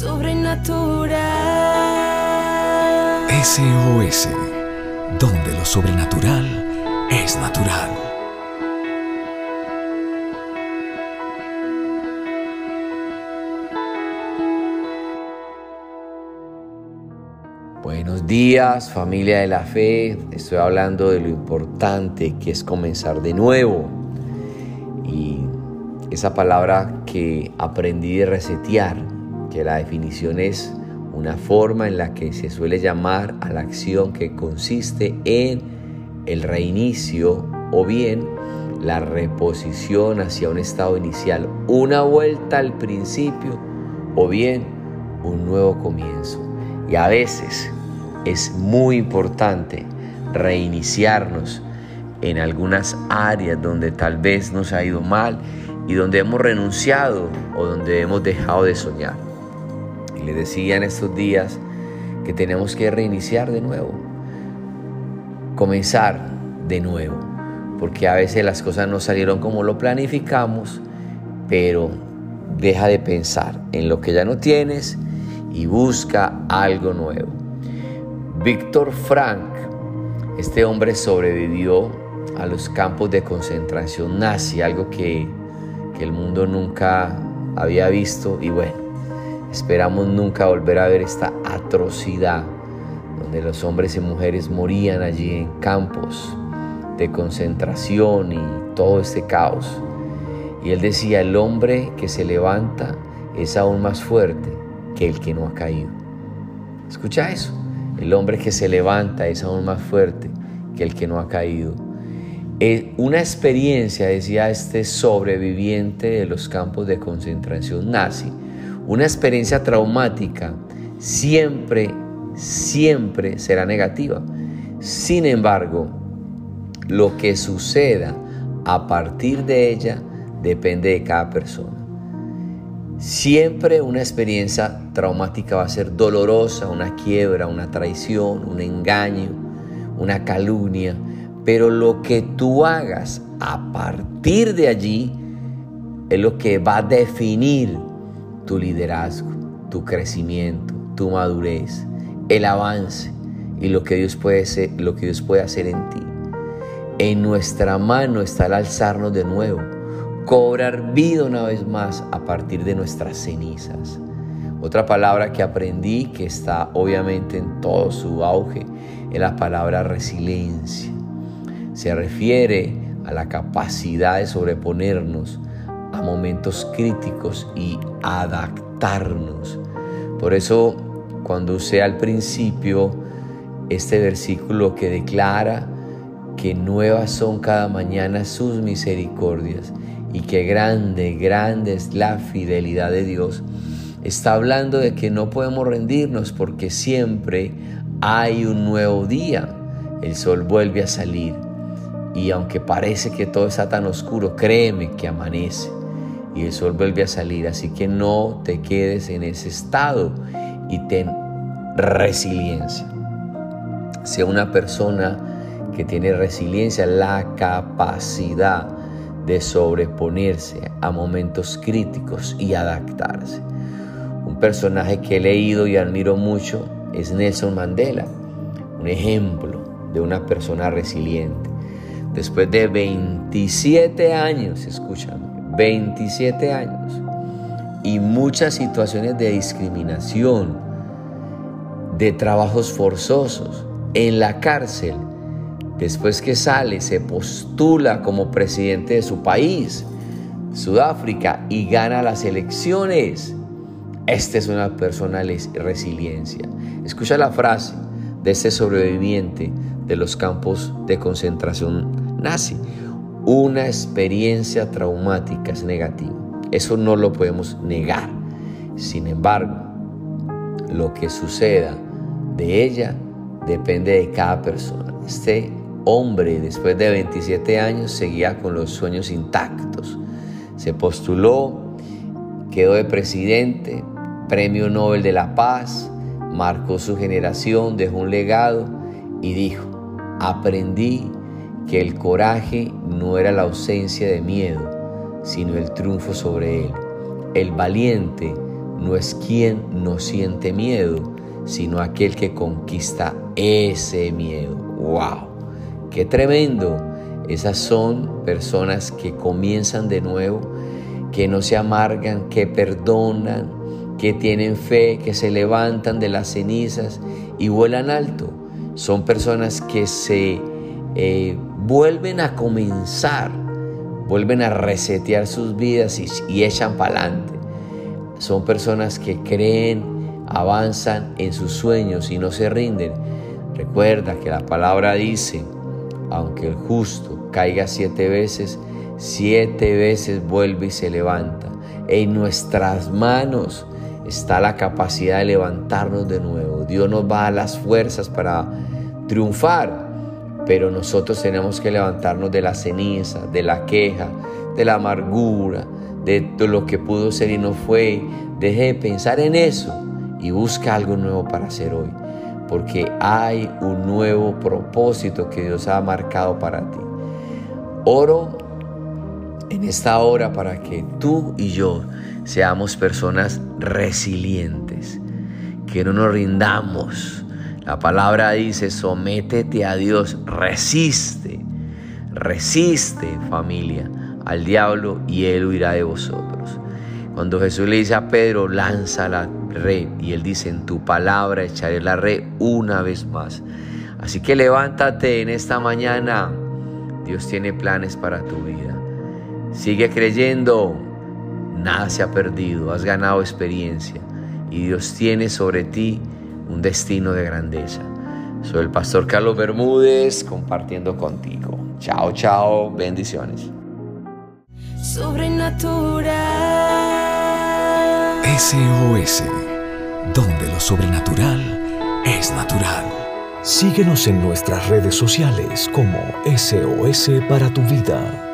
sobrenatural. SOS, donde lo sobrenatural es natural. Buenos días familia de la fe, estoy hablando de lo importante que es comenzar de nuevo y esa palabra que aprendí de resetear, que la definición es una forma en la que se suele llamar a la acción que consiste en el reinicio o bien la reposición hacia un estado inicial, una vuelta al principio o bien un nuevo comienzo. Y a veces es muy importante reiniciarnos en algunas áreas donde tal vez nos ha ido mal y donde hemos renunciado o donde hemos dejado de soñar. Y le decía en estos días que tenemos que reiniciar de nuevo, comenzar de nuevo, porque a veces las cosas no salieron como lo planificamos, pero deja de pensar en lo que ya no tienes y busca algo nuevo. Víctor Frank, este hombre sobrevivió a los campos de concentración nazi, algo que, que el mundo nunca había visto y bueno, esperamos nunca volver a ver esta atrocidad donde los hombres y mujeres morían allí en campos de concentración y todo este caos. Y él decía, el hombre que se levanta es aún más fuerte que el que no ha caído. Escucha eso. El hombre que se levanta es aún más fuerte que el que no ha caído. Es una experiencia, decía este sobreviviente de los campos de concentración nazi, una experiencia traumática siempre, siempre será negativa. Sin embargo, lo que suceda a partir de ella depende de cada persona. Siempre una experiencia traumática va a ser dolorosa, una quiebra, una traición, un engaño, una calumnia, pero lo que tú hagas a partir de allí es lo que va a definir tu liderazgo, tu crecimiento, tu madurez, el avance y lo que Dios puede hacer, lo que Dios puede hacer en ti. En nuestra mano está el alzarnos de nuevo cobrar vida una vez más a partir de nuestras cenizas. Otra palabra que aprendí que está obviamente en todo su auge es la palabra resiliencia. Se refiere a la capacidad de sobreponernos a momentos críticos y adaptarnos. Por eso cuando usé al principio este versículo que declara que nuevas son cada mañana sus misericordias y que grande, grande es la fidelidad de Dios, está hablando de que no podemos rendirnos porque siempre hay un nuevo día. El sol vuelve a salir y aunque parece que todo está tan oscuro, créeme que amanece y el sol vuelve a salir. Así que no te quedes en ese estado y ten resiliencia. Sea una persona que tiene resiliencia, la capacidad de sobreponerse a momentos críticos y adaptarse. Un personaje que he leído y admiro mucho es Nelson Mandela, un ejemplo de una persona resiliente. Después de 27 años, escúchame, 27 años y muchas situaciones de discriminación, de trabajos forzosos, en la cárcel, Después que sale, se postula como presidente de su país, Sudáfrica, y gana las elecciones. Esta es una persona resiliencia. Escucha la frase de este sobreviviente de los campos de concentración nazi. Una experiencia traumática es negativa. Eso no lo podemos negar. Sin embargo, lo que suceda de ella depende de cada persona. Este hombre, después de 27 años, seguía con los sueños intactos. Se postuló, quedó de presidente, premio Nobel de la Paz, marcó su generación, dejó un legado y dijo, aprendí que el coraje no era la ausencia de miedo, sino el triunfo sobre él. El valiente no es quien no siente miedo, sino aquel que conquista ese miedo. ¡Wow! ¡Qué tremendo! Esas son personas que comienzan de nuevo, que no se amargan, que perdonan, que tienen fe, que se levantan de las cenizas y vuelan alto. Son personas que se eh, vuelven a comenzar, vuelven a resetear sus vidas y, echan para adelante. Son personas que creen, avanzan en sus sueños y no se rinden. Recuerda que la palabra dice, aunque el justo caiga siete veces, siete veces vuelve y se levanta. En nuestras manos está la capacidad de levantarnos de nuevo. Dios nos va a dar las fuerzas para triunfar, pero nosotros tenemos que levantarnos de la ceniza, de la queja, de la amargura, de, lo que pudo ser y no fue. Deje de pensar en eso y busca algo nuevo para hacer hoy, porque hay un nuevo propósito que Dios ha marcado para ti. Oro en esta hora para que tú y yo seamos personas resilientes, que no nos rindamos. La palabra dice, sométete a Dios, resiste, resiste familia al diablo y él huirá de vosotros. Cuando Jesús le dice a Pedro, lanza la red, y él dice, en tu palabra echaré la red una vez más. Así que levántate en esta mañana, Dios tiene planes para tu vida. Sigue creyendo, nada se ha perdido, has ganado experiencia y Dios tiene sobre ti un destino de grandeza. Soy el pastor Carlos Bermúdez compartiendo contigo. Chao, chao, bendiciones. Sobrenatural. SOS, donde lo sobrenatural es natural. Síguenos en nuestras redes sociales como SOS para tu vida.